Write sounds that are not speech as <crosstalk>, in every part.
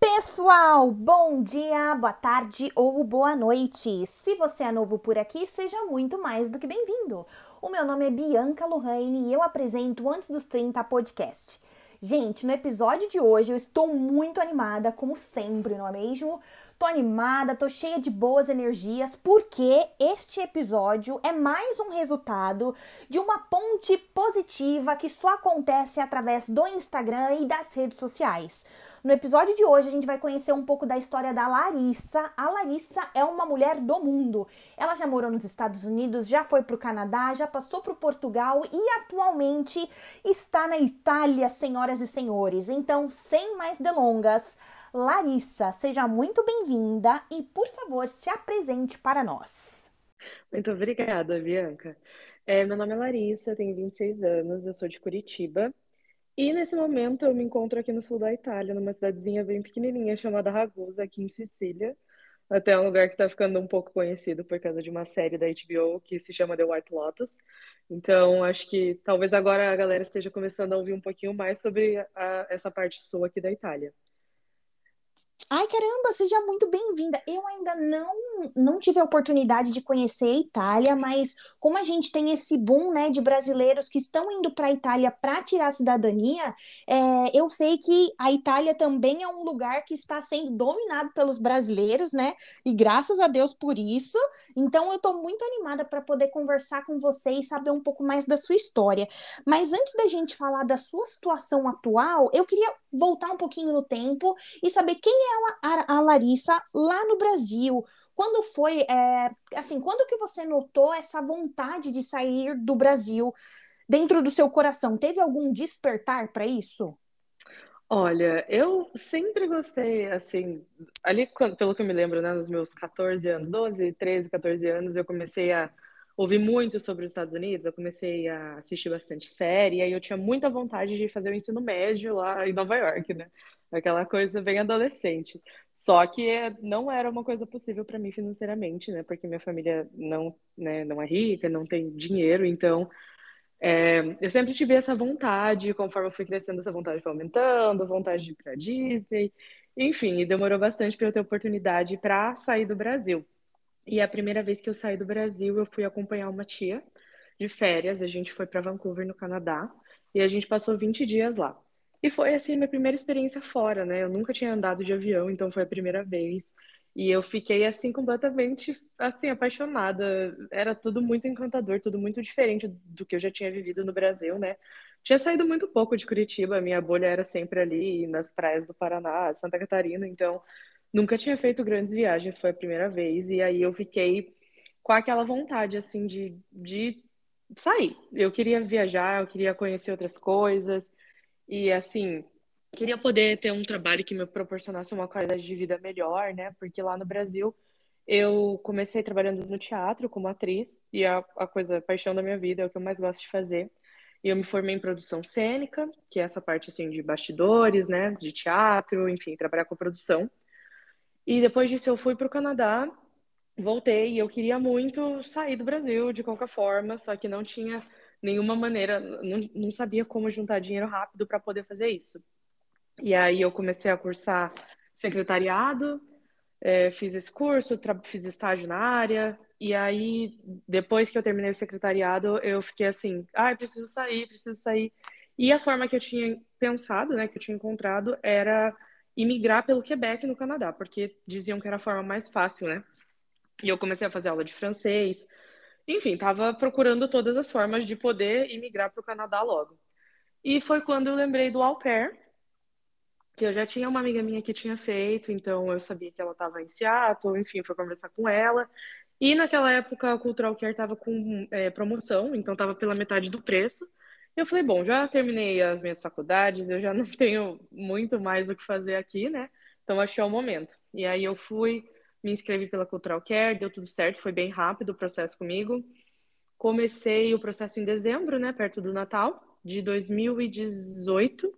Pessoal, bom dia, boa tarde ou boa noite. Se você é novo por aqui, seja muito mais do que bem-vindo. O meu nome é Bianca Lohane e eu apresento Antes dos 30 podcast. Gente, no episódio de hoje eu estou muito animada, como sempre, não é mesmo? Tô animada, tô cheia de boas energias, porque este episódio é mais um resultado de uma ponte positiva que só acontece através do Instagram e das redes sociais. No episódio de hoje, a gente vai conhecer um pouco da história da Larissa. A Larissa é uma mulher do mundo. Ela já morou nos Estados Unidos, já foi para o Canadá, já passou para o Portugal e atualmente está na Itália, senhoras e senhores. Então, sem mais delongas, Larissa, seja muito bem-vinda e, por favor, se apresente para nós. Muito obrigada, Bianca. É, meu nome é Larissa, tenho 26 anos, eu sou de Curitiba e nesse momento eu me encontro aqui no sul da Itália, numa cidadezinha bem pequenininha chamada Ragusa, aqui em Sicília. Até um lugar que está ficando um pouco conhecido por causa de uma série da HBO que se chama The White Lotus. Então, acho que talvez agora a galera esteja começando a ouvir um pouquinho mais sobre a, essa parte sul aqui da Itália. Ai, caramba, seja muito bem-vinda. Eu ainda não não tive a oportunidade de conhecer a Itália, mas como a gente tem esse boom, né, de brasileiros que estão indo para a Itália para tirar a cidadania, é, eu sei que a Itália também é um lugar que está sendo dominado pelos brasileiros, né? E graças a Deus por isso. Então eu estou muito animada para poder conversar com você e saber um pouco mais da sua história. Mas antes da gente falar da sua situação atual, eu queria voltar um pouquinho no tempo e saber quem é a, a Larissa lá no Brasil. Quando foi, é, assim, quando que você notou essa vontade de sair do Brasil dentro do seu coração? Teve algum despertar para isso? Olha, eu sempre gostei, assim, ali, pelo que eu me lembro, né, nos meus 14 anos, 12, 13, 14 anos, eu comecei a ouvir muito sobre os Estados Unidos, eu comecei a assistir bastante série, e aí eu tinha muita vontade de fazer o ensino médio lá em Nova York, né? Aquela coisa bem adolescente. Só que não era uma coisa possível para mim financeiramente, né? Porque minha família não, né, não é rica, não tem dinheiro, então é, eu sempre tive essa vontade, conforme eu fui crescendo, essa vontade foi aumentando, vontade de ir para Disney, enfim, e demorou bastante para eu ter oportunidade para sair do Brasil. E a primeira vez que eu saí do Brasil, eu fui acompanhar uma tia de férias, a gente foi para Vancouver, no Canadá, e a gente passou 20 dias lá. E foi assim minha primeira experiência fora, né? Eu nunca tinha andado de avião, então foi a primeira vez. E eu fiquei assim completamente assim apaixonada. Era tudo muito encantador, tudo muito diferente do que eu já tinha vivido no Brasil, né? Tinha saído muito pouco de Curitiba, minha bolha era sempre ali nas praias do Paraná, Santa Catarina, então nunca tinha feito grandes viagens, foi a primeira vez. E aí eu fiquei com aquela vontade assim de, de sair. Eu queria viajar, eu queria conhecer outras coisas. E assim, queria poder ter um trabalho que me proporcionasse uma qualidade de vida melhor, né? Porque lá no Brasil eu comecei trabalhando no teatro como atriz e a, a coisa, a paixão da minha vida é o que eu mais gosto de fazer. E eu me formei em produção cênica, que é essa parte assim de bastidores, né, de teatro, enfim, trabalhar com produção. E depois disso eu fui para o Canadá, voltei e eu queria muito sair do Brasil de qualquer forma, só que não tinha nenhuma maneira, não, não sabia como juntar dinheiro rápido para poder fazer isso. E aí eu comecei a cursar secretariado, é, fiz esse curso, fiz estágio na área, e aí depois que eu terminei o secretariado, eu fiquei assim, ah, preciso sair, preciso sair. E a forma que eu tinha pensado, né, que eu tinha encontrado, era imigrar pelo Quebec no Canadá, porque diziam que era a forma mais fácil, né? E eu comecei a fazer aula de francês, enfim, estava procurando todas as formas de poder imigrar para o Canadá logo. E foi quando eu lembrei do au pair, que eu já tinha uma amiga minha que tinha feito, então eu sabia que ela estava em Seattle, enfim, fui conversar com ela. E naquela época a Cultural Care estava com é, promoção, então estava pela metade do preço. Eu falei, bom, já terminei as minhas faculdades, eu já não <laughs> tenho muito mais o que fazer aqui, né? Então acho que é o momento. E aí eu fui me inscrevi pela Cultural Care, deu tudo certo, foi bem rápido o processo comigo. Comecei o processo em dezembro, né, perto do Natal de 2018.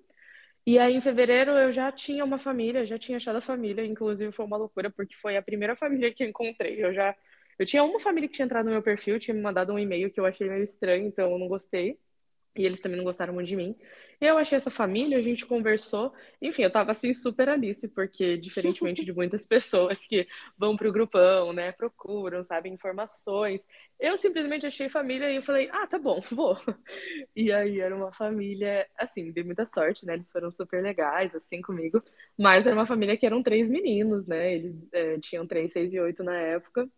E aí, em fevereiro, eu já tinha uma família, já tinha achado a família, inclusive foi uma loucura, porque foi a primeira <laughs> família que eu encontrei. Eu já. Eu tinha uma família que tinha entrado no meu perfil, tinha me mandado um e-mail que eu achei meio estranho, então eu não gostei. E eles também não gostaram muito de mim. Eu achei essa família, a gente conversou. Enfim, eu tava assim super Alice, porque diferentemente de muitas <laughs> pessoas que vão pro grupão, né, procuram, sabem, informações, eu simplesmente achei família e eu falei, ah, tá bom, <laughs> vou. E aí era uma família, assim, dei muita sorte, né, eles foram super legais, assim, comigo, mas era uma família que eram três meninos, né, eles é, tinham três, seis e oito na época.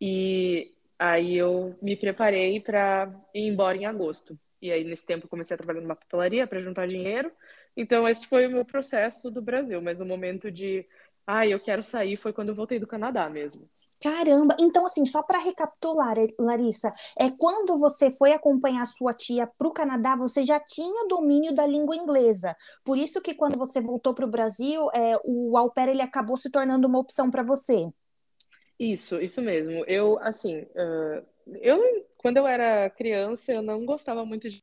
E aí eu me preparei para ir embora em agosto. E aí, nesse tempo, eu comecei a trabalhar numa papelaria para juntar dinheiro. Então, esse foi o meu processo do Brasil. Mas o momento de, ah, eu quero sair, foi quando eu voltei do Canadá mesmo. Caramba! Então, assim, só para recapitular, Larissa, é quando você foi acompanhar sua tia para o Canadá, você já tinha domínio da língua inglesa. Por isso que quando você voltou para o Brasil, é, o au pair ele acabou se tornando uma opção para você. Isso, isso mesmo. Eu, assim, uh, eu, quando eu era criança, eu não gostava muito de.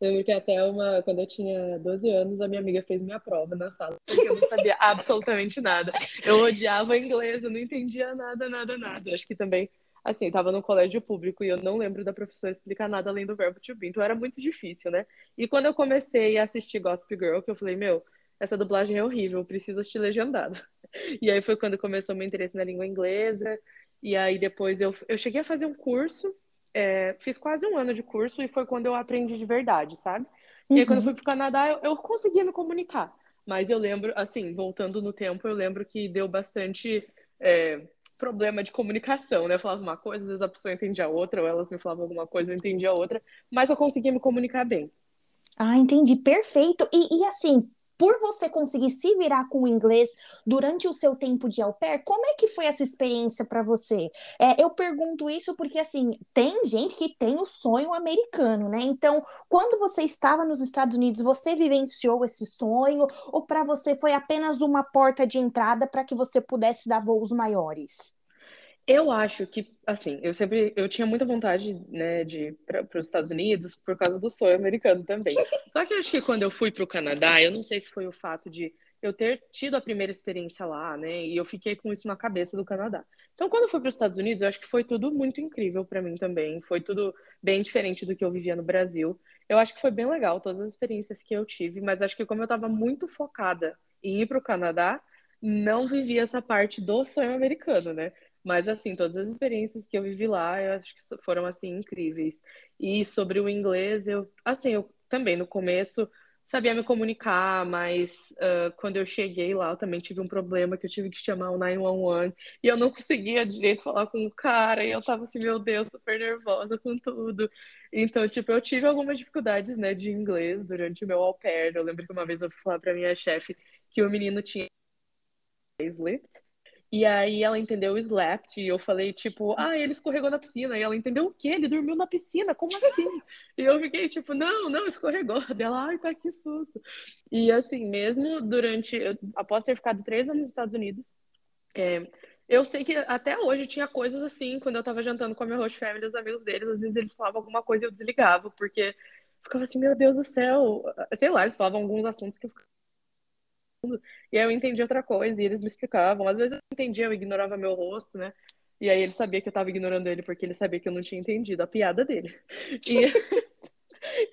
Lembro que até uma, quando eu tinha 12 anos, a minha amiga fez minha prova na sala, porque eu não sabia <laughs> absolutamente nada. Eu odiava inglês, eu não entendia nada, nada, nada. Acho que também, assim, estava no colégio público e eu não lembro da professora explicar nada além do verbo to be, então era muito difícil, né? E quando eu comecei a assistir Gossip Girl, que eu falei, meu, essa dublagem é horrível, eu preciso assistir legendado. <laughs> E aí foi quando começou meu interesse na língua inglesa, e aí depois eu, eu cheguei a fazer um curso, é, fiz quase um ano de curso e foi quando eu aprendi de verdade, sabe? E aí quando eu uhum. fui pro Canadá, eu, eu conseguia me comunicar. Mas eu lembro, assim, voltando no tempo, eu lembro que deu bastante é, problema de comunicação, né? Eu falava uma coisa, às vezes a pessoa entendia outra, ou elas me falavam alguma coisa, eu entendia outra, mas eu conseguia me comunicar bem. Ah, entendi, perfeito. E, e assim, por você conseguir se virar com o inglês durante o seu tempo de au pair, como é que foi essa experiência para você? É, eu pergunto isso porque, assim, tem gente que tem o sonho americano, né? Então, quando você estava nos Estados Unidos, você vivenciou esse sonho ou para você foi apenas uma porta de entrada para que você pudesse dar voos maiores? Eu acho que, assim, eu sempre, eu tinha muita vontade, né, de ir para os Estados Unidos por causa do sonho americano também. <laughs> Só que eu acho que quando eu fui para o Canadá, eu não sei se foi o fato de eu ter tido a primeira experiência lá, né, e eu fiquei com isso na cabeça do Canadá. Então, quando eu fui para os Estados Unidos, eu acho que foi tudo muito incrível para mim também. Foi tudo bem diferente do que eu vivia no Brasil. Eu acho que foi bem legal todas as experiências que eu tive, mas acho que como eu estava muito focada em ir para o Canadá, não vivi essa parte do sonho americano, né? Mas, assim, todas as experiências que eu vivi lá, eu acho que foram, assim, incríveis. E sobre o inglês, eu, assim, eu também, no começo, sabia me comunicar, mas uh, quando eu cheguei lá, eu também tive um problema que eu tive que chamar o 911 e eu não conseguia direito falar com o cara, e eu tava assim, meu Deus, super nervosa com tudo. Então, tipo, eu tive algumas dificuldades, né, de inglês durante o meu au pair. Eu lembro que uma vez eu fui falar pra minha chefe que o menino tinha slipped, e aí ela entendeu o slapped, e eu falei, tipo, ah, ele escorregou na piscina. E ela entendeu o quê? Ele dormiu na piscina, como assim? e eu fiquei, tipo, não, não, escorregou. <laughs> Dela, ai, tá que susto. E assim, mesmo durante, eu, após ter ficado três anos nos Estados Unidos, é, eu sei que até hoje tinha coisas assim, quando eu tava jantando com a minha host family, os amigos deles, às vezes eles falavam alguma coisa e eu desligava, porque ficava assim, meu Deus do céu. Sei lá, eles falavam alguns assuntos que eu ficava e aí eu entendi outra coisa e eles me explicavam. Às vezes eu entendia, eu ignorava meu rosto, né? E aí ele sabia que eu tava ignorando ele porque ele sabia que eu não tinha entendido a piada dele. <laughs> E...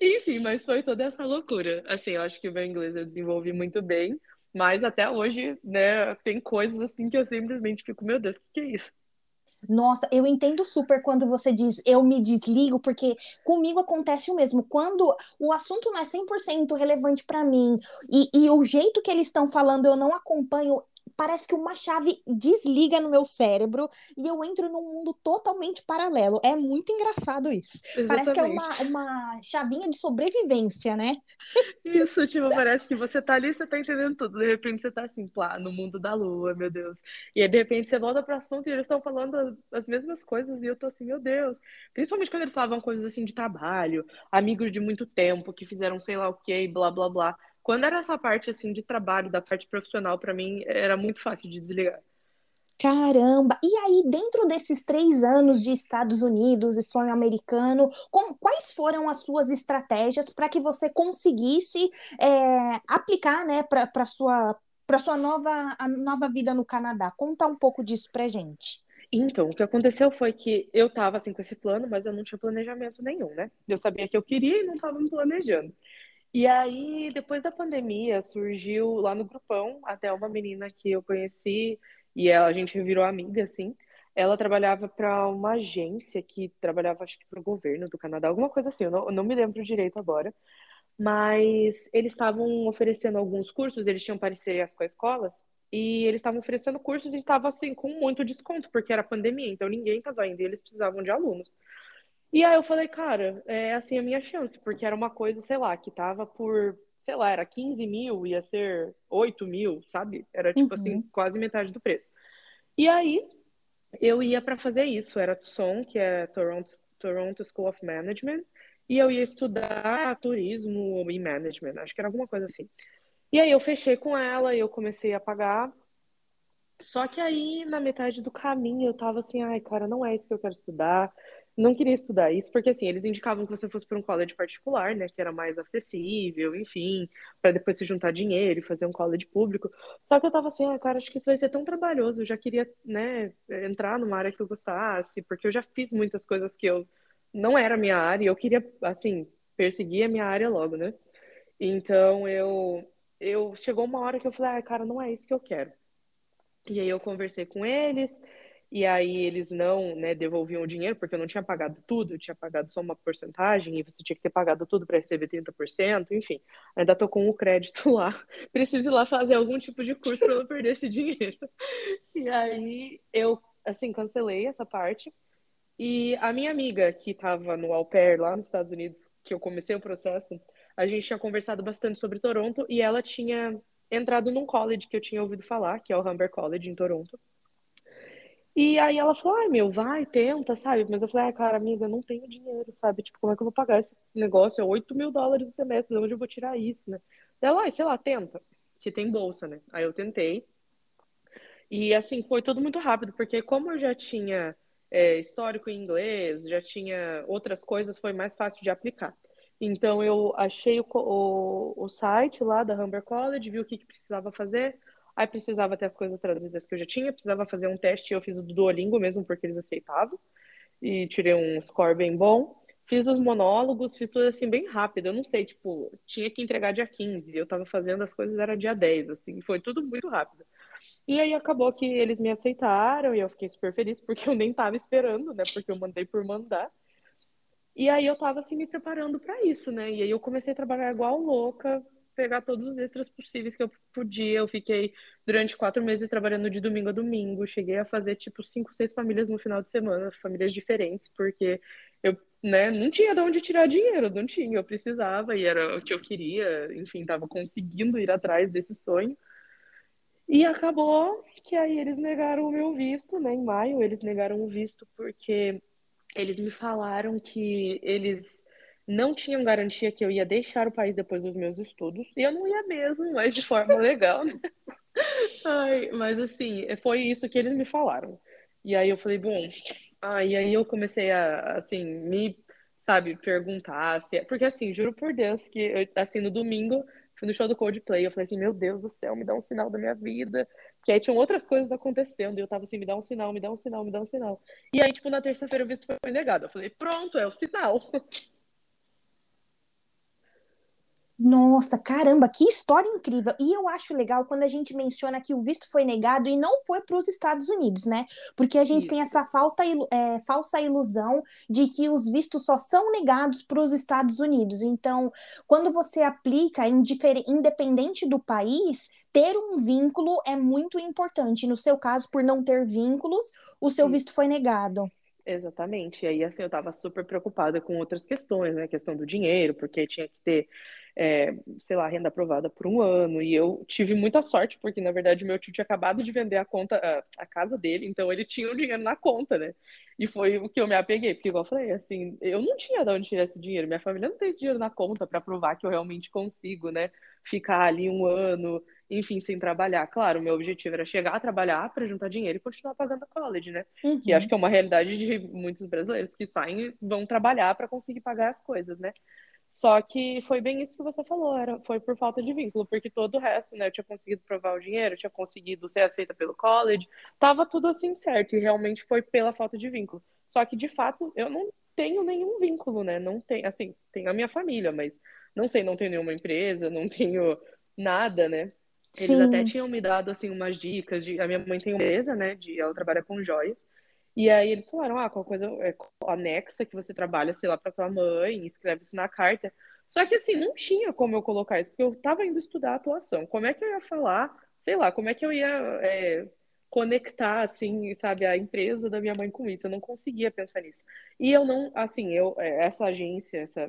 <laughs> Enfim, mas foi toda essa loucura. Assim, eu acho que o meu inglês eu desenvolvi muito bem, mas até hoje, né, tem coisas assim que eu simplesmente fico, meu Deus, o que, que é isso? Nossa, eu entendo super quando você diz eu me desligo, porque comigo acontece o mesmo. Quando o assunto não é 100% relevante para mim e, e o jeito que eles estão falando eu não acompanho, parece que uma chave desliga no meu cérebro e eu entro num mundo totalmente paralelo. É muito engraçado isso. Exatamente. Parece que é uma, uma chavinha de sobrevivência, né? Isso, tipo, parece que você tá ali, você tá entendendo tudo. De repente você tá assim, plá, no mundo da lua, meu Deus. E aí, de repente, você volta pro assunto e eles estão falando as mesmas coisas e eu tô assim, meu Deus. Principalmente quando eles falavam coisas assim de trabalho, amigos de muito tempo que fizeram sei lá o que, blá, blá, blá. Quando era essa parte assim de trabalho, da parte profissional, para mim era muito fácil de desligar. Caramba! E aí, dentro desses três anos de Estados Unidos e sonho americano, com, quais foram as suas estratégias para que você conseguisse é, aplicar né, para a sua, sua nova, a nova vida no Canadá? Conta um pouco disso para gente. Então, o que aconteceu foi que eu tava assim com esse plano, mas eu não tinha planejamento nenhum, né? Eu sabia que eu queria e não tava me planejando. E aí, depois da pandemia, surgiu lá no grupão até uma menina que eu conheci e ela, a gente virou amiga, assim. Ela trabalhava para uma agência que trabalhava, acho que para o governo do Canadá, alguma coisa assim, eu não, não me lembro direito agora. Mas eles estavam oferecendo alguns cursos, eles tinham parcerias com as escolas, e eles estavam oferecendo cursos e estava assim com muito desconto, porque era pandemia, então ninguém estava indo e eles precisavam de alunos. E aí eu falei, cara, é assim a minha chance, porque era uma coisa, sei lá, que tava por, sei lá, era 15 mil, ia ser 8 mil, sabe? Era tipo assim, uhum. assim, quase metade do preço. E aí eu ia para fazer isso, era TSOM, que é Toronto, Toronto School of Management, e eu ia estudar turismo e management, acho que era alguma coisa assim. E aí eu fechei com ela e eu comecei a pagar. Só que aí, na metade do caminho, eu tava assim, ai, cara, não é isso que eu quero estudar não queria estudar isso, porque assim, eles indicavam que você fosse para um college particular, né, que era mais acessível, enfim, para depois se juntar dinheiro e fazer um college público. Só que eu tava assim, ah, cara, acho que isso vai ser tão trabalhoso, eu já queria, né, entrar numa área que eu gostasse, porque eu já fiz muitas coisas que eu não era minha área, e eu queria, assim, perseguir a minha área logo, né? Então, eu eu chegou uma hora que eu falei, ah, cara, não é isso que eu quero. E aí eu conversei com eles, e aí eles não né, devolviam o dinheiro, porque eu não tinha pagado tudo, eu tinha pagado só uma porcentagem, e você tinha que ter pagado tudo para receber 30%, enfim. Ainda tô com o crédito lá, <laughs> preciso ir lá fazer algum tipo de curso para não perder esse dinheiro. <laughs> E aí eu, assim, cancelei essa parte. E a minha amiga, que estava no au pair lá nos Estados Unidos, que eu comecei o processo, a gente tinha conversado bastante sobre Toronto, e ela tinha entrado num college que eu tinha ouvido falar, que é o Humber College em Toronto. E aí ela falou, ai meu, vai, tenta, sabe? Mas eu falei, ai, cara, amiga, não tenho dinheiro, sabe? Tipo, como é que eu vou pagar esse negócio? É 8 mil dólares no semestre, de onde eu vou tirar isso, né? Ela, ai, sei lá, tenta. Que tem bolsa, né? Aí eu tentei. E assim, foi tudo muito rápido, porque como eu já tinha é, histórico em inglês, já tinha outras coisas, foi mais fácil de aplicar. Então eu achei o, o, o site lá da Humber College, vi o que, que precisava fazer, Aí precisava ter as coisas traduzidas que eu já tinha, precisava fazer um teste, eu fiz o do Duolingo mesmo, porque eles aceitavam. E tirei um score bem bom. Fiz os monólogos, fiz tudo assim bem rápido. Eu não sei, tipo, tinha que entregar dia 15, eu tava fazendo as coisas, era dia 10, assim, foi tudo muito rápido. E aí acabou que eles me aceitaram e eu fiquei super feliz, porque eu nem tava esperando, né? Porque eu mandei por mandar. E aí eu tava assim me preparando para isso, né? E aí eu comecei a trabalhar igual louca, pegar todos os extras possíveis que eu podia. Eu fiquei durante quatro meses trabalhando de domingo a domingo. Cheguei a fazer tipo cinco, seis famílias no final de semana, famílias diferentes, porque eu né, não tinha de onde tirar dinheiro, não tinha. Eu precisava e era o que eu queria. Enfim, estava conseguindo ir atrás desse sonho. E acabou que aí eles negaram o meu visto, né? Em maio, eles negaram o visto porque eles me falaram que eles não tinham garantia que eu ia deixar o país depois dos meus estudos, e eu não ia mesmo, mas de forma <laughs> legal, né? Ai, mas assim, foi isso que eles me falaram. E aí eu falei, bom, ah, e aí eu comecei a, assim, me, sabe, perguntar se... É, porque assim, juro por Deus que, eu, assim, no domingo, fui no show do Coldplay, eu falei assim, meu Deus do céu, me dá um sinal da minha vida. Que aí tinham outras coisas acontecendo, e eu tava assim, me dá um sinal, me dá um sinal, me dá um sinal. E aí, tipo, na terça-feira o visto foi negado. Eu falei, pronto, é o sinal. <laughs> Nossa, caramba, que história incrível! E eu acho legal quando a gente menciona que o visto foi negado e não foi para os Estados Unidos, né? Porque a gente Isso. tem essa falta, é, falsa ilusão de que os vistos só são negados para os Estados Unidos. Então, quando você aplica, independente do país, ter um vínculo é muito importante. No seu caso, por não ter vínculos, o seu Sim. visto foi negado. Exatamente. E aí, assim, eu estava super preocupada com outras questões, né? A questão do dinheiro, porque tinha que ter é, sei lá, renda aprovada por um ano. E eu tive muita sorte, porque na verdade meu tio tinha acabado de vender a conta, a, a casa dele, então ele tinha o dinheiro na conta, né? E foi o que eu me apeguei, porque igual eu falei, assim, eu não tinha de onde tirar esse dinheiro, minha família não tem esse dinheiro na conta para provar que eu realmente consigo, né? Ficar ali um ano, enfim, sem trabalhar. Claro, o meu objetivo era chegar a trabalhar para juntar dinheiro e continuar pagando a college, né? Uhum. Que acho que é uma realidade de muitos brasileiros que saem e vão trabalhar para conseguir pagar as coisas, né? Só que foi bem isso que você falou, era, foi por falta de vínculo, porque todo o resto, né, eu tinha conseguido provar o dinheiro, eu tinha conseguido ser aceita pelo college, tava tudo assim certo, e realmente foi pela falta de vínculo. Só que, de fato, eu não tenho nenhum vínculo, né, não tem, assim, tenho a minha família, mas não sei, não tenho nenhuma empresa, não tenho nada, né. Eles Sim. até tinham me dado, assim, umas dicas de, a minha mãe tem uma empresa, né, de, ela trabalha com joias, e aí eles falaram, ah, qual coisa é, anexa que você trabalha, sei lá, para tua mãe, escreve isso na carta. Só que assim, não tinha como eu colocar isso, porque eu estava indo estudar atuação. Como é que eu ia falar, sei lá, como é que eu ia é, conectar, assim, sabe, a empresa da minha mãe com isso? Eu não conseguia pensar nisso. E eu não, assim, eu, é, essa agência, essa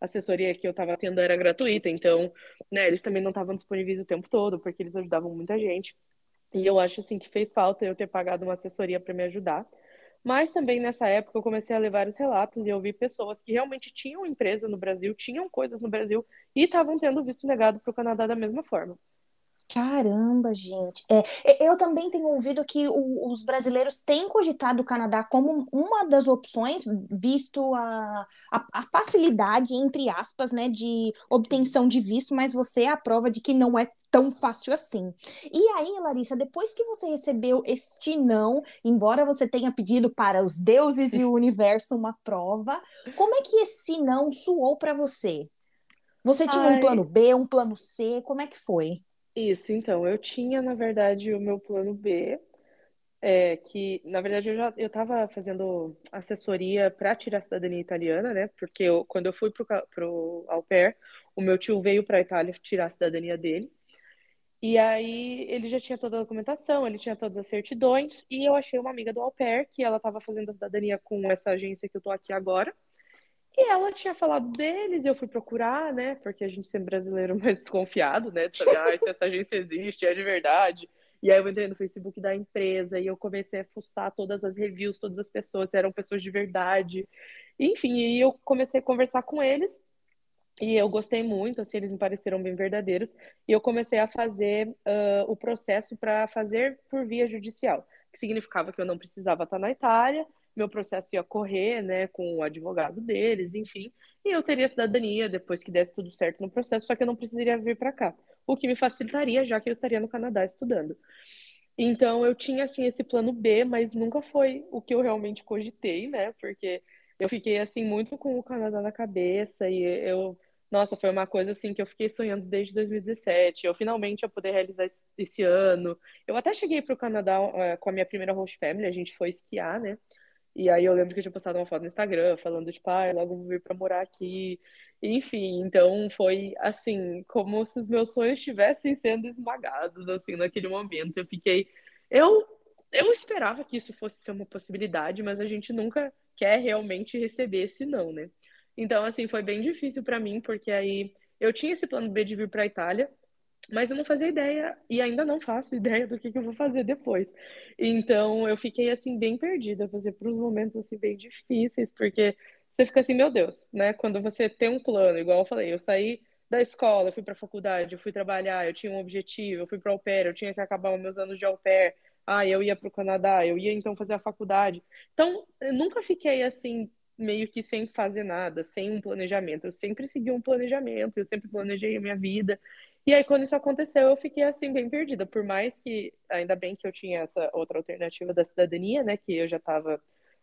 assessoria que eu estava tendo era gratuita, então, né, eles também não estavam disponíveis o tempo todo, porque eles ajudavam muita gente. E eu acho assim que fez falta eu ter pagado uma assessoria para me ajudar. Mas também nessa época eu comecei a levar os relatos e eu vi pessoas que realmente tinham empresa no Brasil, tinham coisas no Brasil e estavam tendo visto negado para o Canadá da mesma forma. Caramba, gente. É, eu também tenho ouvido que o, os brasileiros têm cogitado o Canadá como uma das opções, visto a, a, a, facilidade, entre aspas, né, de obtenção de visto, mas você é a prova de que não é tão fácil assim. E aí, Larissa, depois que você recebeu este não, embora você tenha pedido para os deuses e o universo uma prova, como é que esse não soou para você? Você tinha Ai. um plano B, um plano C, como é que foi? Isso, então, eu tinha, na verdade, o meu plano B, é, que, na verdade, eu já eu estava fazendo assessoria para tirar a cidadania italiana, né? Porque eu, quando eu fui para o au pair, o meu tio veio para a Itália tirar a cidadania dele. E aí ele já tinha toda a documentação, ele tinha todas as certidões, e eu achei uma amiga do au pair, que ela estava fazendo a cidadania com essa agência que eu tô aqui agora. E ela tinha falado deles, eu fui procurar, né? Porque a gente sempre brasileiro <laughs> mais desconfiado, né? De saber ah, se essa agência existe, é de verdade. E aí eu entrei no Facebook da empresa e eu comecei a fuçar todas as reviews, todas as pessoas, eram pessoas de verdade. Enfim, e eu comecei a conversar com eles e eu gostei muito, assim, eles me pareceram bem verdadeiros. E eu comecei a fazer uh, o processo para fazer por via judicial, que significava que eu não precisava estar na Itália, meu processo ia correr, né, com o advogado deles, enfim, e eu teria cidadania depois que desse tudo certo no processo, só que eu não precisaria vir para cá, o que me facilitaria, já que eu estaria no Canadá estudando. Então eu tinha assim esse plano B, mas nunca foi o que eu realmente cogitei, né? Porque eu fiquei assim muito com o Canadá na cabeça e eu, nossa, foi uma coisa assim que eu fiquei sonhando desde 2017. Eu finalmente ia poder realizar esse, ano. Eu até cheguei para o Canadá uh, com a minha primeira host family, a gente foi esquiar, né? E aí eu lembro que eu tinha postado uma foto no Instagram falando, tipo, ah, logo vou vir pra morar aqui. Enfim, então foi assim, como se os meus sonhos estivessem sendo esmagados, assim, naquele momento. Eu fiquei. Eu, eu esperava que isso fosse ser uma possibilidade, mas a gente nunca quer realmente receber esse não, né? Então, assim, foi bem difícil para mim, porque aí eu tinha esse plano B de vir para Itália, mas eu não fazia ideia e ainda não faço <laughs> ideia do que, que eu vou fazer depois. Então eu fiquei assim bem perdida, fazer por uns momentos assim bem difíceis, porque você fica assim, meu Deus, né? Quando você tem um plano, igual eu falei, eu saí da escola, eu fui para a faculdade, eu fui trabalhar, eu tinha um objetivo, eu fui para au pair, eu tinha que acabar os meus anos de au pair. Ah, eu ia para o Canadá, eu ia então fazer a faculdade. Então, eu nunca fiquei assim meio que sem fazer nada, sem um planejamento. Eu sempre segui um planejamento, eu sempre planejei a minha vida. E aí, quando isso aconteceu, eu fiquei assim, bem perdida. Por mais que, ainda bem que eu tinha essa outra alternativa da cidadania, né? Que eu já estava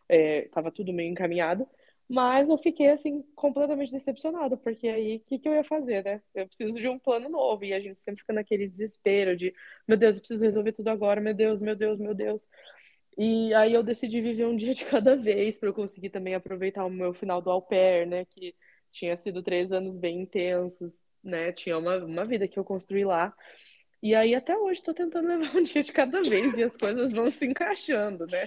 é, tava tudo meio encaminhado. Mas eu fiquei, assim, completamente decepcionada, porque aí, o que, que eu ia fazer, né? Eu preciso de um plano novo. E a gente sempre fica naquele desespero de, meu Deus, eu preciso resolver tudo agora, meu Deus, meu Deus, meu Deus. E aí eu decidi viver um <laughs> dia de cada vez, para eu conseguir também aproveitar o meu final do au pair, né? Que tinha sido três anos bem intensos, né? Tinha uma, uma vida que eu construí lá. E aí até hoje estou tentando <laughs> levar um dia de cada vez e as coisas vão se encaixando, né?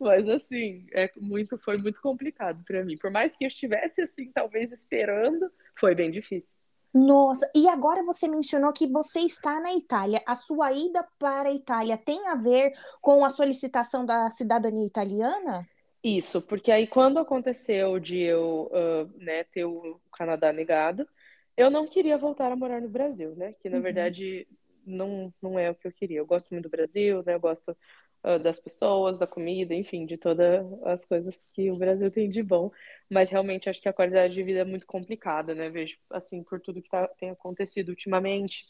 Mas assim, é muito, foi muito complicado para mim. Por mais que eu estivesse assim, talvez esperando, foi bem difícil. Nossa, e agora você mencionou que você está na Itália. A sua ida para a Itália tem a ver com a solicitação da cidadania italiana? Isso, porque aí quando aconteceu de eu uh, né, ter o Canadá negado, eu não queria voltar a morar no Brasil, né? Que na uhum. verdade não, não é o que eu queria. Eu gosto muito do Brasil, né? Eu gosto uh, das pessoas, da comida, enfim, de todas as coisas que o Brasil tem de bom. Mas realmente acho que a qualidade de vida é muito complicada, né? Vejo, assim, por tudo que tá, tem acontecido ultimamente.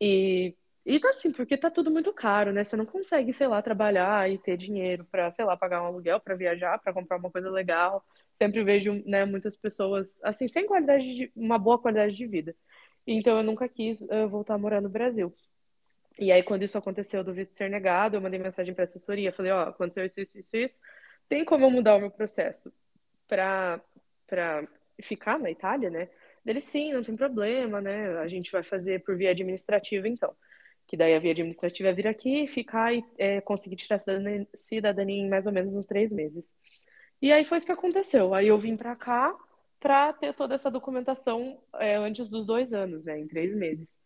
E, e tá assim, porque tá tudo muito caro, né? Você não consegue, sei lá, trabalhar e ter dinheiro para, sei lá, pagar um aluguel, para viajar, para comprar uma coisa legal. Sempre vejo, né, muitas pessoas, assim, sem qualidade de, uma boa qualidade de vida. Então eu nunca quis uh, voltar a morar no Brasil. E aí, quando isso aconteceu do visto ser negado, eu mandei mensagem para a assessoria, falei, ó, oh, aconteceu isso, isso, isso, isso. Tem como eu mudar o meu processo para para ficar na Itália, né? Dele sim, não tem problema, né? A gente vai fazer por via administrativa, então. Que daí a via administrativa é vir aqui, ficar e é, conseguir tirar cidadania, cidadania em mais ou menos uns três meses. E aí foi isso que aconteceu. Aí eu vim para cá para ter toda essa documentação é, antes dos dois anos, né? Em três meses.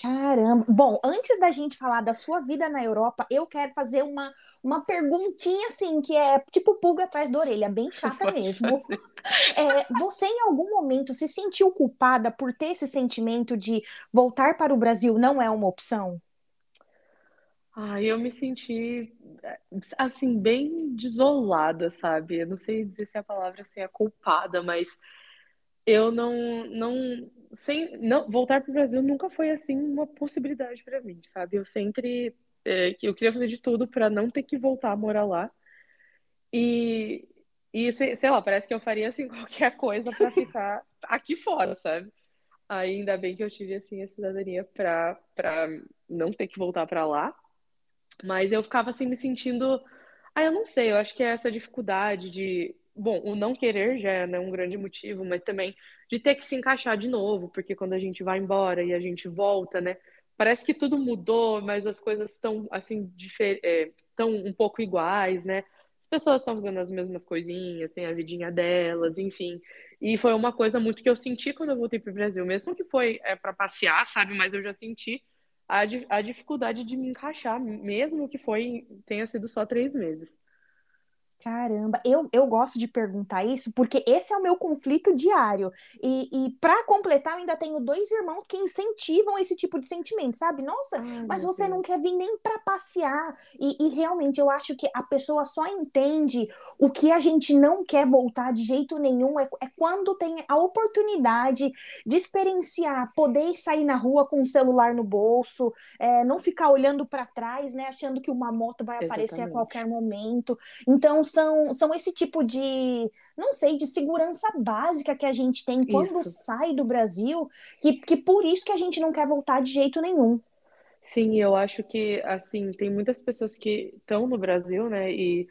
Caramba! Bom, antes da gente falar da sua vida na Europa, eu quero fazer uma, uma perguntinha assim, que é tipo pulga atrás da orelha, bem <laughs> chata mesmo. É, você em algum momento se sentiu culpada por ter esse sentimento de voltar para o Brasil não é uma opção? Ah, eu me senti assim bem desolada, sabe? Eu não sei dizer se a palavra assim é culpada, mas eu não não sem não voltar para o Brasil nunca foi assim uma possibilidade para mim, sabe? Eu sempre é, eu queria fazer de tudo para não ter que voltar a morar lá. E e sei lá, parece que eu faria assim <laughs> qualquer coisa para ficar aqui fora, sabe? Ainda bem que eu tive assim a cidadania para não ter que voltar para lá. Mas eu ficava assim me sentindo, ah, eu não sei, eu acho que é essa dificuldade de bom, o não querer já é né, um grande motivo, mas também de ter que se encaixar de novo, porque quando a gente vai embora e a gente volta, né? Parece que tudo mudou, mas as coisas estão assim estão é, um pouco iguais, né? As pessoas estão fazendo as mesmas coisinhas, têm a vidinha delas, enfim. E foi uma coisa muito que eu senti quando eu voltei para o Brasil, mesmo que foi é, para passear, sabe? Mas eu já senti a, a dificuldade de me encaixar, mesmo que foi tenha sido só três meses. Caramba, eu, eu gosto de perguntar isso porque esse é o meu conflito diário. E, e para completar, eu ainda tenho dois irmãos que incentivam esse tipo de sentimento, sabe? Nossa, Ai, mas você Deus. não quer vir nem para passear. E, e, realmente eu acho que a pessoa só entende o que a gente não quer voltar de jeito nenhum é, é quando tem a oportunidade de experienciar, poder sair na rua com o celular no bolso, é, não ficar olhando para trás, né? Achando que uma moto vai Exatamente. aparecer a qualquer momento. Então, são, são esse tipo de, não sei, de segurança básica que a gente tem quando isso. sai do Brasil, que, que por isso que a gente não quer voltar de jeito nenhum. Sim, eu acho que, assim, tem muitas pessoas que estão no Brasil, né, e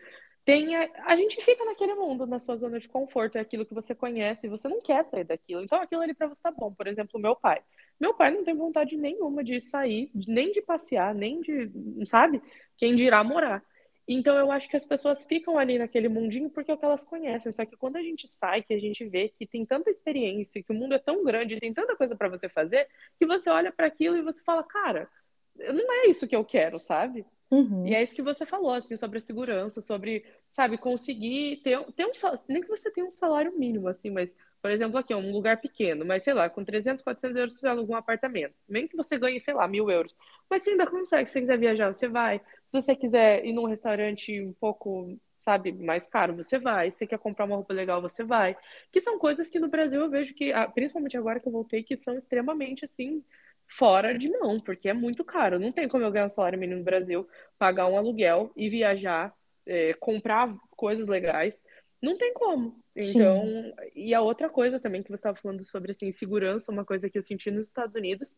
tem a, a, gente fica naquele mundo, na sua zona de conforto, é aquilo que você conhece, e você não quer sair daquilo. Então aquilo ali para você tá bom. Por exemplo, meu pai. Meu pai não tem vontade nenhuma de sair, nem de passear, nem de, sabe? Quem dirá morar. Então eu acho que as pessoas ficam ali naquele mundinho porque é o que elas conhecem. Só que quando a gente sai, que a gente vê que tem tanta experiência, que o mundo é tão grande, tem tanta coisa para você fazer, que você olha para aquilo e você fala, cara, não é isso que eu quero, sabe? Uhum. E é isso que você falou, assim, sobre a segurança, sobre, sabe, conseguir ter, ter um nem que você tenha um salário mínimo, assim, mas por exemplo, aqui um lugar pequeno, mas sei lá, com 300, 400 euros você aluga um apartamento. Nem que você ganhe, sei lá, mil euros. Mas você ainda consegue, se você quiser viajar, você vai. Se você quiser ir num restaurante um pouco, sabe, mais caro, você vai. Se você quer comprar uma roupa legal, você vai. Que são coisas que no Brasil eu vejo que, ah, principalmente agora que eu voltei, que são extremamente, assim, fora de mão, porque é muito caro. Não tem como eu ganhar um salário mínimo no Brasil, pagar um aluguel e viajar, é, comprar coisas legais. Não tem como. Então, Sim. e a outra coisa também que você estava falando sobre assim, segurança, uma coisa que eu senti nos Estados Unidos,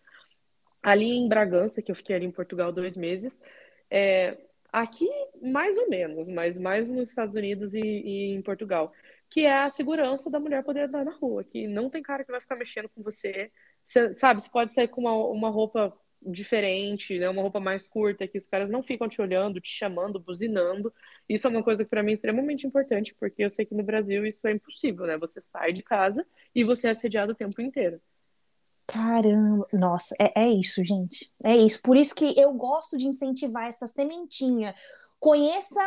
ali em Bragança, que eu fiquei ali em Portugal dois meses, é, aqui mais ou menos, mas mais nos Estados Unidos e, e, em Portugal, que é a segurança da mulher poder andar na rua, que não tem cara que vai ficar mexendo com você, você sabe, você pode sair com uma, uma roupa diferente, né? Uma roupa mais curta, que os caras não ficam te olhando, te chamando, buzinando. Isso é uma coisa que para mim é extremamente importante, porque eu sei que no Brasil isso é impossível, né? Você sai de casa e você é assediado o tempo inteiro. Caramba, nossa, é, é isso, gente. É isso. Por isso que eu gosto de incentivar essa sementinha. Conheça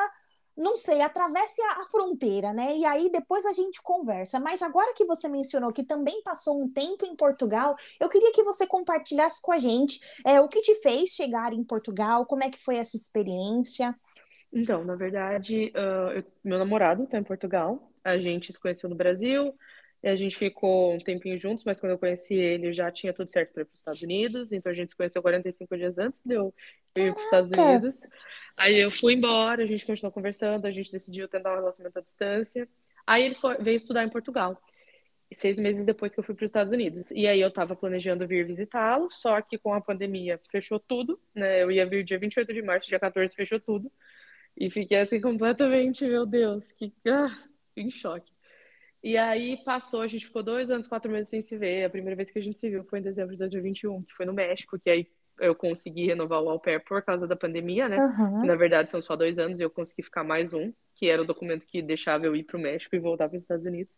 não sei, atravesse a, fronteira, né? E aí depois a gente conversa. Mas agora que você mencionou que também passou um tempo em Portugal, eu queria que você compartilhasse com a gente é, o que te fez chegar em Portugal, como é que foi essa experiência. Então, na verdade, uh, eu, meu namorado está em Portugal. A gente se conheceu no Brasil. E a gente ficou um tempinho juntos, mas quando eu conheci ele já tinha tudo certo para ir para os Estados Unidos. Então a gente se conheceu 45 dias antes de eu ir para os Estados Unidos. Aí eu fui embora, a gente continuou conversando, a gente decidiu tentar um relacionamento à distância. Aí ele foi, veio estudar em Portugal. Seis meses depois que eu fui para os Estados Unidos. E aí eu estava planejando vir visitá-lo, só que com a pandemia fechou tudo, né? Eu ia vir dia 28 de março, dia 14 fechou tudo. E fiquei assim completamente, meu Deus, que ah, em choque. E aí passou, a gente ficou dois anos, quatro meses sem se ver. A primeira vez que a gente se viu foi em dezembro de 2021, que foi no México, que aí eu consegui renovar o au pair por causa da pandemia, né? Uhum. na verdade são só dois anos e eu consegui ficar mais um, que era o documento que deixava eu ir para o México e voltar para os Estados Unidos.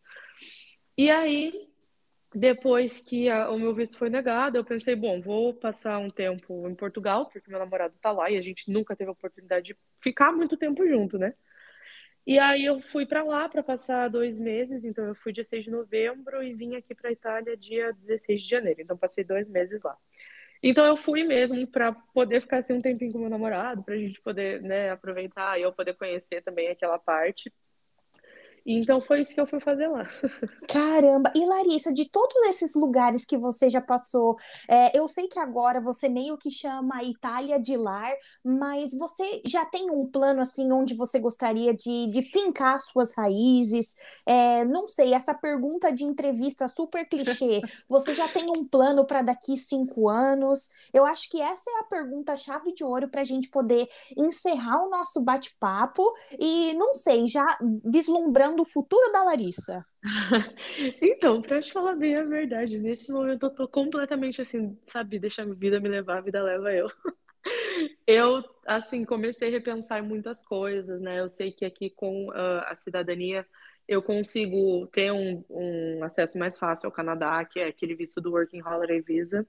E aí, depois que a, o meu visto foi negado, eu pensei, bom, vou passar um tempo em Portugal, porque meu namorado tá lá e a gente nunca teve a oportunidade de ficar muito tempo junto, né? E aí eu fui para lá para passar dois meses, então eu fui dia 6 de novembro e vim aqui para Itália dia 16 de janeiro, então passei dois meses lá. Então eu fui mesmo para poder ficar assim um tempinho com meu namorado, para a gente poder né, aproveitar e eu poder conhecer também aquela parte. Então foi isso que eu fui fazer lá. <laughs> Caramba! E Larissa, de todos esses lugares que você já passou, é, eu sei que agora você meio que chama a Itália de lar, mas você já tem um plano assim onde você gostaria de, de fincar suas raízes? É, não sei, essa pergunta de entrevista super clichê. <laughs> Você já tem um plano para daqui cinco anos? Eu acho que essa é a pergunta chave de ouro para a gente poder encerrar o nosso bate-papo e não sei, já vislumbrando do futuro da Larissa? <laughs> então, pra te falar bem a verdade, nesse momento eu tô completamente assim, sabe, deixa a vida me levar, a vida leva eu. <laughs> Eu, assim, comecei a repensar muitas coisas, né? Eu sei que aqui com uh, a cidadania eu consigo ter um, um, acesso mais fácil ao Canadá, que é aquele visto do Working Holiday Visa.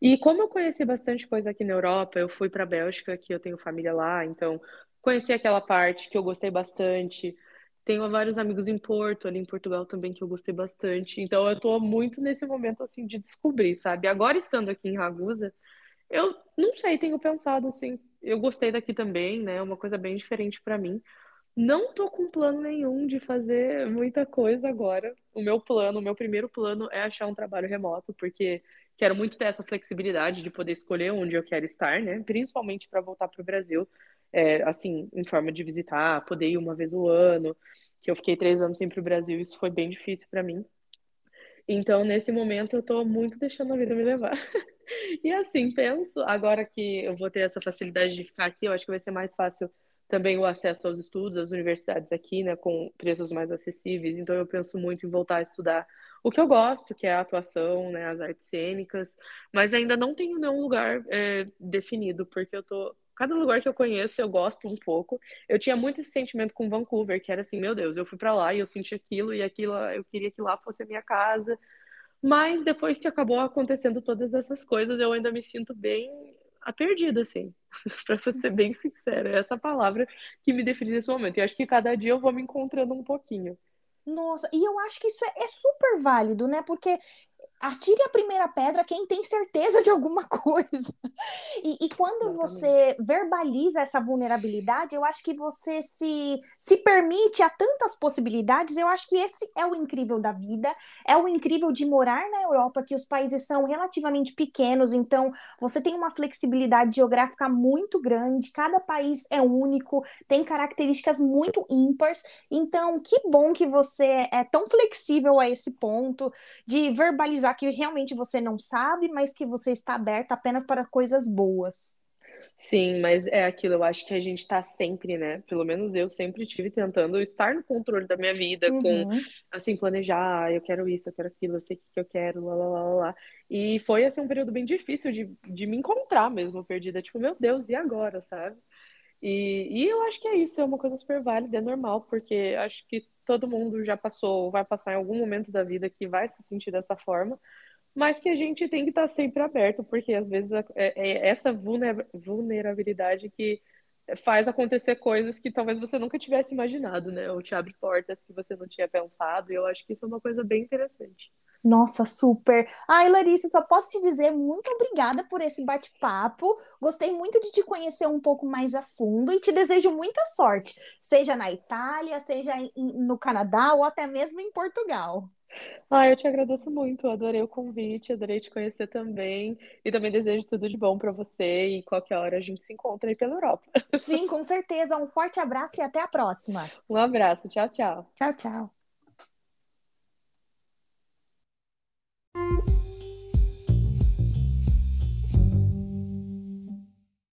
E como eu conheci bastante coisa aqui na Europa, eu fui para a Bélgica, que eu tenho família lá, então conheci aquela parte que eu gostei bastante. Tenho vários amigos em Porto, ali em Portugal também, que eu gostei bastante. Então, eu tô muito nesse momento, assim, de descobrir, sabe? Agora, estando aqui em Ragusa, eu não sei, tenho pensado, assim, eu gostei daqui também, né? É uma coisa bem diferente para mim. Não tô com plano nenhum de fazer muita coisa agora. O meu plano, o meu primeiro plano é achar um trabalho remoto, porque quero muito ter essa flexibilidade de poder escolher onde eu quero estar, né? Principalmente para voltar para o Brasil é, assim, em forma de visitar, poder ir uma vez o ano, que eu fiquei três anos sempre no Brasil, isso foi bem difícil para mim. Então, nesse momento, eu estou muito deixando a vida me levar. <laughs> e assim, penso, agora que eu vou ter essa facilidade de ficar aqui, eu acho que vai ser mais fácil também o acesso aos estudos, às universidades aqui, né, com preços mais acessíveis. Então, eu penso muito em voltar a estudar o que eu gosto, que é a atuação, né, as artes cênicas, mas ainda não tenho nenhum lugar é, definido, porque eu tô cada lugar que eu conheço eu gosto um pouco. Eu tinha muito esse sentimento com Vancouver, que era assim, meu Deus, eu fui para lá e eu senti aquilo e aquilo, eu queria que lá fosse a minha casa. Mas depois que acabou acontecendo todas essas coisas, eu ainda me sinto bem perdida, assim, <laughs> para ser bem sincera. É essa palavra que me define nesse momento. E acho que cada dia eu vou me encontrando um pouquinho. Nossa, e eu acho que isso é, é super válido, né? Porque atire a primeira pedra quem tem certeza de alguma <laughs> coisa. E, e quando você verbaliza essa vulnerabilidade, eu acho que você se, se permite a tantas possibilidades. Eu acho que esse é o incrível da vida, é o incrível de morar na Europa, que os países são relativamente pequenos, então você tem uma flexibilidade geográfica muito grande, cada país é único, tem características muito ímpares. Então, que bom que você é tão flexível a esse ponto de verbalizar que realmente você não sabe, mas que você está aberta apenas para coisas boas. Sim, mas é aquilo, eu acho que a gente está sempre, né? Pelo menos eu sempre tive tentando estar no controle da minha vida, uhum. com assim, planejar, ah, eu quero isso, eu quero aquilo, eu sei o que eu quero, lá, lá, lá, lá. E foi assim um período bem difícil de, de me encontrar mesmo, perdida. Tipo, meu Deus, e agora, sabe? E, e eu acho que é isso, é uma coisa super válida, é normal, porque acho que todo mundo já passou, vai passar em algum momento da vida que vai se sentir dessa forma, mas que a gente tem que estar sempre aberto, porque às vezes é, é essa vulnerabilidade que faz acontecer coisas que talvez você nunca tivesse imaginado, né? Ou te abre portas que você não tinha pensado, e eu acho que isso é uma coisa bem interessante. Nossa, super. Ai, Larissa, só posso te dizer muito obrigada por esse bate-papo. Gostei muito de te conhecer um pouco mais a fundo e te desejo muita sorte, seja na Itália, seja no Canadá ou até mesmo em Portugal. Ah, eu te agradeço muito, adorei o convite, adorei te conhecer também. E também desejo tudo de bom para você e qualquer hora a gente se encontra aí pela Europa. Sim, com certeza. Um forte abraço e até a próxima. Um abraço, tchau, tchau. Tchau, tchau.